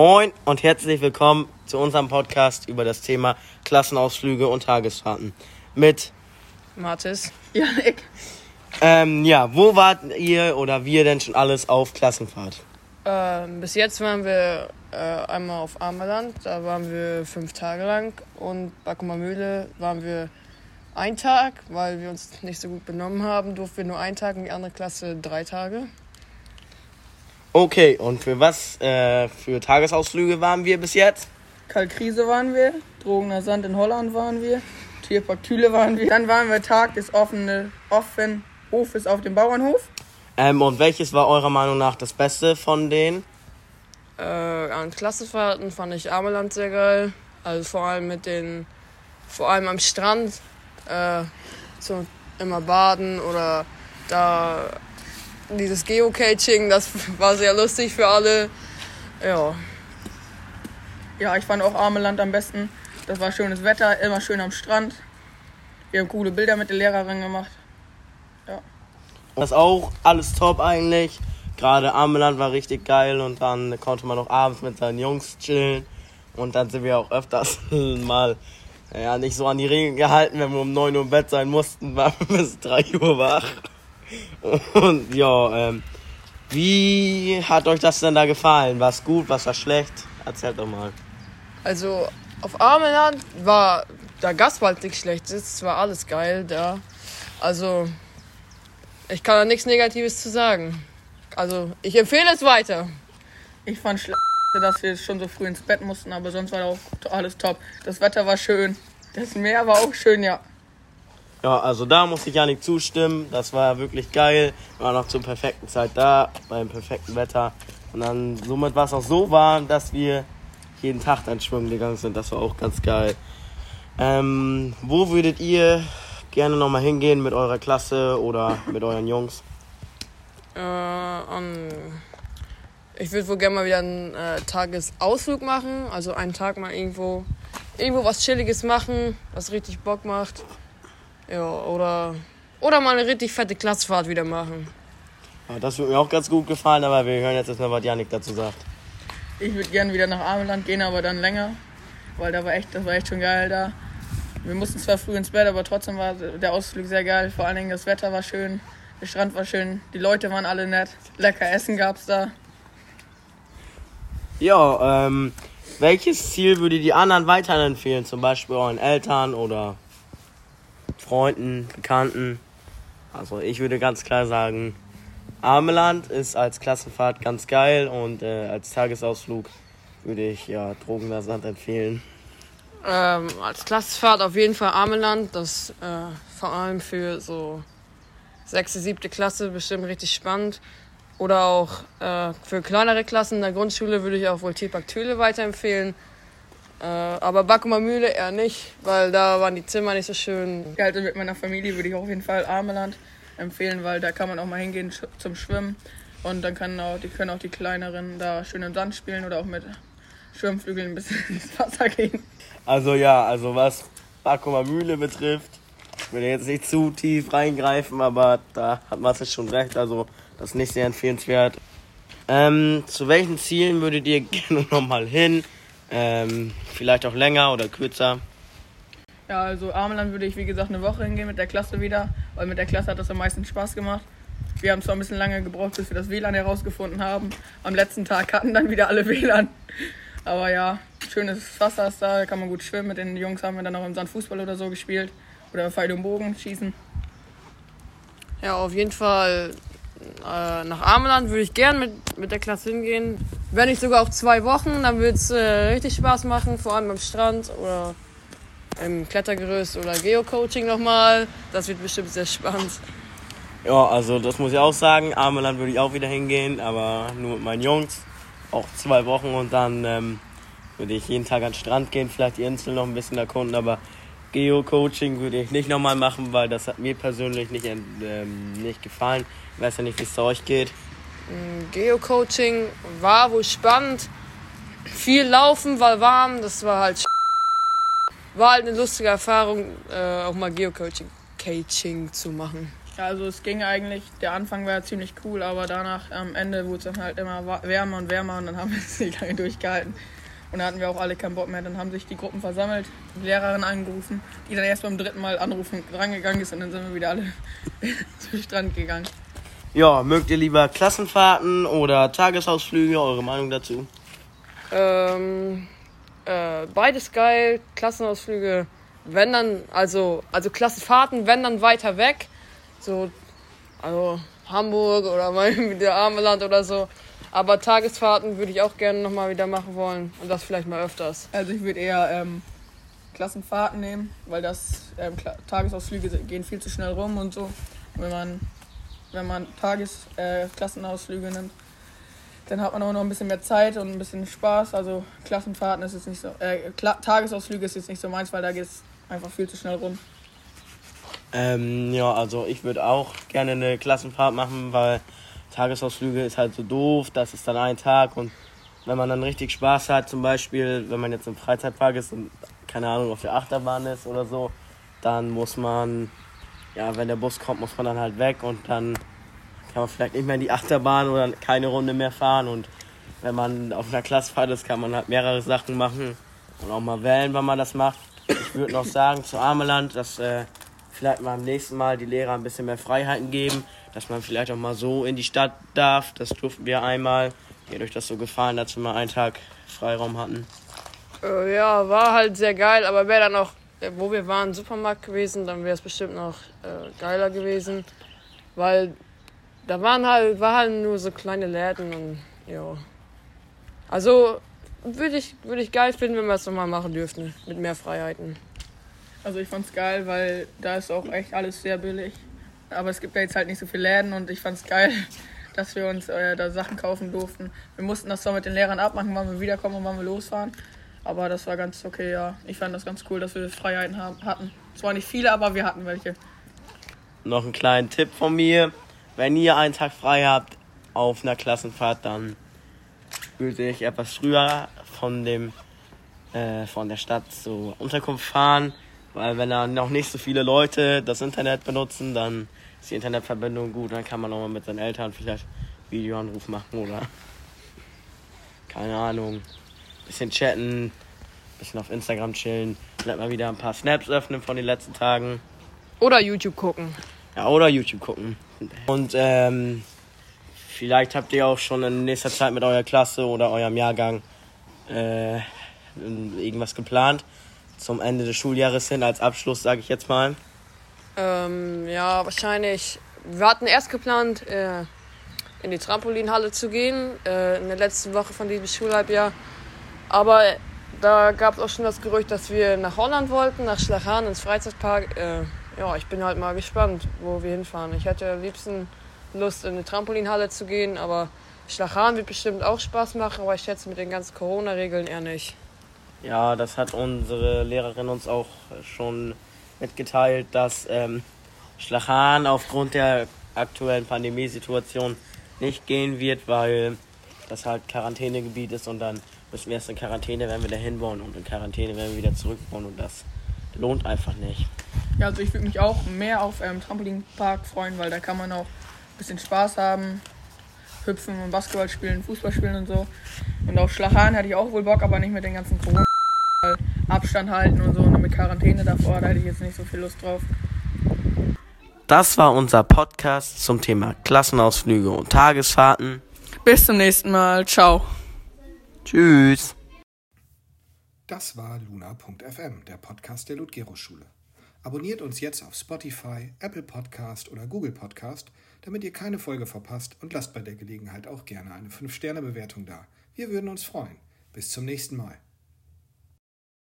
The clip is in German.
Moin und herzlich willkommen zu unserem Podcast über das Thema Klassenausflüge und Tagesfahrten mit Mathis. Janik. ähm, ja, wo wart ihr oder wir denn schon alles auf Klassenfahrt? Ähm, bis jetzt waren wir äh, einmal auf Amerland, da waren wir fünf Tage lang und Bakumer Mühle waren wir einen Tag, weil wir uns nicht so gut benommen haben, durften wir nur einen Tag und die andere Klasse drei Tage. Okay, und für was äh, für Tagesausflüge waren wir bis jetzt? Kalkrise waren wir, Drogener Sand in Holland waren wir, Tierpark Thüle waren wir. Dann waren wir Tag des offenen, offen Hofes auf dem Bauernhof. Ähm, und welches war eurer Meinung nach das Beste von denen? Äh, an Klassenfahrten fand ich Ameland sehr geil. Also vor allem mit den, vor allem am Strand, äh, so immer baden oder da dieses Geocaching, das war sehr lustig für alle. Ja. Ja, ich fand auch Ameland am besten. Das war schönes Wetter, immer schön am Strand. Wir haben coole Bilder mit der Lehrerin gemacht. Das ist auch alles top eigentlich. Gerade Ameland war richtig geil und dann konnte man noch abends mit seinen Jungs chillen. Und dann sind wir auch öfters mal ja, nicht so an die Regeln gehalten, wenn wir um 9 Uhr im Bett sein mussten, waren wir bis 3 Uhr wach. Und ja, ähm, wie hat euch das denn da gefallen? War es gut, was war schlecht? Erzählt doch mal. Also auf Ameland war der Gastwald nicht schlecht. Es war alles geil da. Also ich kann da nichts Negatives zu sagen. Also ich empfehle es weiter. Ich fand schlecht, dass wir schon so früh ins Bett mussten, aber sonst war auch alles top. Das Wetter war schön. Das Meer war auch schön, ja. Ja, also da muss ich ja nicht zustimmen. Das war wirklich geil. War noch zur perfekten Zeit da, beim perfekten Wetter. Und dann somit war es auch so warm, dass wir jeden Tag dann schwimmen gegangen sind. Das war auch ganz geil. Ähm, wo würdet ihr gerne nochmal hingehen mit eurer Klasse oder mit euren Jungs? Äh, um, ich würde wohl gerne mal wieder einen äh, Tagesausflug machen. Also einen Tag mal irgendwo, irgendwo was Chilliges machen, was richtig Bock macht. Ja, oder, oder mal eine richtig fette Klassfahrt wieder machen. Ja, das würde mir auch ganz gut gefallen, aber wir hören jetzt erstmal, was Janik dazu sagt. Ich würde gerne wieder nach Ameland gehen, aber dann länger. Weil da war echt, das war echt schon geil da. Wir mussten zwar früh ins Bett, aber trotzdem war der Ausflug sehr geil. Vor allen Dingen das Wetter war schön, der Strand war schön, die Leute waren alle nett, lecker Essen gab's da. Ja, ähm, welches Ziel würde die anderen weiterempfehlen? Zum Beispiel euren Eltern oder Freunden, Bekannten? Also ich würde ganz klar sagen, Ameland ist als Klassenfahrt ganz geil und äh, als Tagesausflug würde ich ja Drogener empfehlen. Ähm, als Klassenfahrt auf jeden Fall Ameland. Das äh, vor allem für so sechste, siebte Klasse bestimmt richtig spannend. Oder auch äh, für kleinere Klassen in der Grundschule würde ich auch wohl Tierpark Thüle weiterempfehlen. Äh, aber Backumer Mühle eher nicht, weil da waren die Zimmer nicht so schön. Ja, also mit meiner Familie würde ich auf jeden Fall Ameland empfehlen, weil da kann man auch mal hingehen sch- zum Schwimmen. Und dann können auch, die können auch die kleineren da schön im Sand spielen oder auch mit Schwimmflügeln ein bisschen ins Wasser gehen. Also ja, also was Bakumer Mühle betrifft, ich will jetzt nicht zu tief reingreifen, aber da hat Matze schon recht, also das ist nicht sehr empfehlenswert. Ähm, zu welchen Zielen würdet ihr gerne nochmal hin? Ähm, vielleicht auch länger oder kürzer? Ja, also Ameland würde ich wie gesagt eine Woche hingehen mit der Klasse wieder, weil mit der Klasse hat das am meisten Spaß gemacht. Wir haben zwar ein bisschen lange gebraucht, bis wir das WLAN herausgefunden haben. Am letzten Tag hatten dann wieder alle WLAN. Aber ja, schönes Wasser ist da, da kann man gut schwimmen. Mit den Jungs haben wir dann auch im Sand Fußball oder so gespielt. Oder Pfeil und Bogen schießen. Ja, auf jeden Fall äh, nach Ameland würde ich gern mit, mit der Klasse hingehen. Wenn nicht sogar auch zwei Wochen, dann würde es äh, richtig Spaß machen, vor allem am Strand oder im Klettergerüst oder Geocoaching nochmal. Das wird bestimmt sehr spannend. Ja, also das muss ich auch sagen. Ameland würde ich auch wieder hingehen, aber nur mit meinen Jungs. Auch zwei Wochen und dann ähm, würde ich jeden Tag an den Strand gehen, vielleicht die Insel noch ein bisschen erkunden, aber Geo-Coaching würde ich nicht nochmal machen, weil das hat mir persönlich nicht, ähm, nicht gefallen. Ich weiß ja nicht, wie es euch geht. Geocoaching war wohl spannend. Viel laufen, war warm, das war halt war halt eine lustige Erfahrung, äh, auch mal Geocoaching Coaching zu machen. Ja, also es ging eigentlich, der Anfang war ja ziemlich cool, aber danach am Ende wurde es dann halt immer wärmer und wärmer und dann haben wir es nicht lange durchgehalten. Und dann hatten wir auch alle keinen Bock mehr. Dann haben sich die Gruppen versammelt, die Lehrerin angerufen, die dann erst beim dritten Mal anrufen rangegangen ist und dann sind wir wieder alle zum Strand gegangen. Ja, mögt ihr lieber Klassenfahrten oder Tagesausflüge? Eure Meinung dazu? Ähm, äh, beides geil. Klassenausflüge, wenn dann, also, also Klassenfahrten, wenn dann weiter weg. So, also Hamburg oder mal wieder Armeland oder so. Aber Tagesfahrten würde ich auch gerne nochmal wieder machen wollen. Und das vielleicht mal öfters. Also ich würde eher ähm, Klassenfahrten nehmen, weil das ähm, Tagesausflüge gehen viel zu schnell rum und so. Wenn man, wenn man Tagesklassenausflüge äh, nimmt, dann hat man auch noch ein bisschen mehr Zeit und ein bisschen Spaß. Also Klassenfahrten ist jetzt nicht so, äh, Tagesausflüge ist jetzt nicht so meins, weil da geht es einfach viel zu schnell rum. Ähm, ja, also ich würde auch gerne eine Klassenfahrt machen, weil Tagesausflüge ist halt so doof, das ist dann ein Tag und wenn man dann richtig Spaß hat, zum Beispiel, wenn man jetzt im Freizeitpark ist und keine Ahnung auf der Achterbahn ist oder so, dann muss man, ja, wenn der Bus kommt, muss man dann halt weg und dann kann man vielleicht nicht mehr in die Achterbahn oder keine Runde mehr fahren und wenn man auf einer Klassenfahrt ist, kann man halt mehrere Sachen machen und auch mal wählen, wann man das macht. Ich würde noch sagen zu Ameland, dass äh, vielleicht mal am nächsten Mal die Lehrer ein bisschen mehr Freiheiten geben, dass man vielleicht auch mal so in die Stadt darf. Das durften wir einmal. Mir hat euch das so gefallen, dass wir mal einen Tag Freiraum hatten. Äh, ja, war halt sehr geil, aber wäre dann auch, äh, wo wir waren, Supermarkt gewesen, dann wäre es bestimmt noch äh, geiler gewesen. Weil da waren halt, war halt nur so kleine Läden und ja. Also würde ich, würd ich geil finden, wenn wir es nochmal machen dürften, mit mehr Freiheiten. Also ich fand's geil, weil da ist auch echt alles sehr billig. Aber es gibt ja jetzt halt nicht so viele Läden und ich fand's geil, dass wir uns äh, da Sachen kaufen durften. Wir mussten das zwar mit den Lehrern abmachen, wann wir wiederkommen und wann wir losfahren. Aber das war ganz okay, ja. Ich fand das ganz cool, dass wir Freiheiten haben, hatten. Zwar nicht viele, aber wir hatten welche. Noch einen kleinen Tipp von mir. Wenn ihr einen Tag frei habt auf einer Klassenfahrt, dann würde ich etwas früher von dem äh, von der Stadt zur Unterkunft fahren weil wenn da noch nicht so viele Leute das Internet benutzen, dann ist die Internetverbindung gut. Dann kann man auch mal mit seinen Eltern vielleicht Videoanruf machen oder keine Ahnung, bisschen chatten, bisschen auf Instagram chillen, vielleicht mal wieder ein paar Snaps öffnen von den letzten Tagen. Oder YouTube gucken. Ja, oder YouTube gucken. Und ähm, vielleicht habt ihr auch schon in nächster Zeit mit eurer Klasse oder eurem Jahrgang äh, irgendwas geplant zum Ende des Schuljahres hin als Abschluss, sage ich jetzt mal? Ähm, ja, wahrscheinlich. Wir hatten erst geplant, äh, in die Trampolinhalle zu gehen, äh, in der letzten Woche von diesem Schulhalbjahr. Aber da gab es auch schon das Gerücht, dass wir nach Holland wollten, nach Schlachan ins Freizeitpark. Äh, ja, ich bin halt mal gespannt, wo wir hinfahren. Ich hätte am liebsten Lust, in die Trampolinhalle zu gehen, aber Schlachan wird bestimmt auch Spaß machen, aber ich schätze mit den ganzen Corona-Regeln eher nicht. Ja, das hat unsere Lehrerin uns auch schon mitgeteilt, dass ähm, Schlachan aufgrund der aktuellen Pandemiesituation nicht gehen wird, weil das halt Quarantänegebiet ist und dann müssen wir erst in Quarantäne, wenn wir da hinbauen und in Quarantäne, wenn wir wieder zurückbauen und das lohnt einfach nicht. Ja, also ich würde mich auch mehr auf ähm, Trampolinpark freuen, weil da kann man auch ein bisschen Spaß haben, hüpfen und Basketball spielen, Fußball spielen und so. Und auf Schlachan hätte ich auch wohl Bock, aber nicht mit den ganzen Corona. Abstand halten und so und mit Quarantäne davor, da hätte ich jetzt nicht so viel Lust drauf. Das war unser Podcast zum Thema Klassenausflüge und Tagesfahrten. Bis zum nächsten Mal. Ciao. Tschüss. Das war luna.fm, der Podcast der Ludgero-Schule. Abonniert uns jetzt auf Spotify, Apple Podcast oder Google Podcast, damit ihr keine Folge verpasst und lasst bei der Gelegenheit auch gerne eine 5-Sterne-Bewertung da. Wir würden uns freuen. Bis zum nächsten Mal.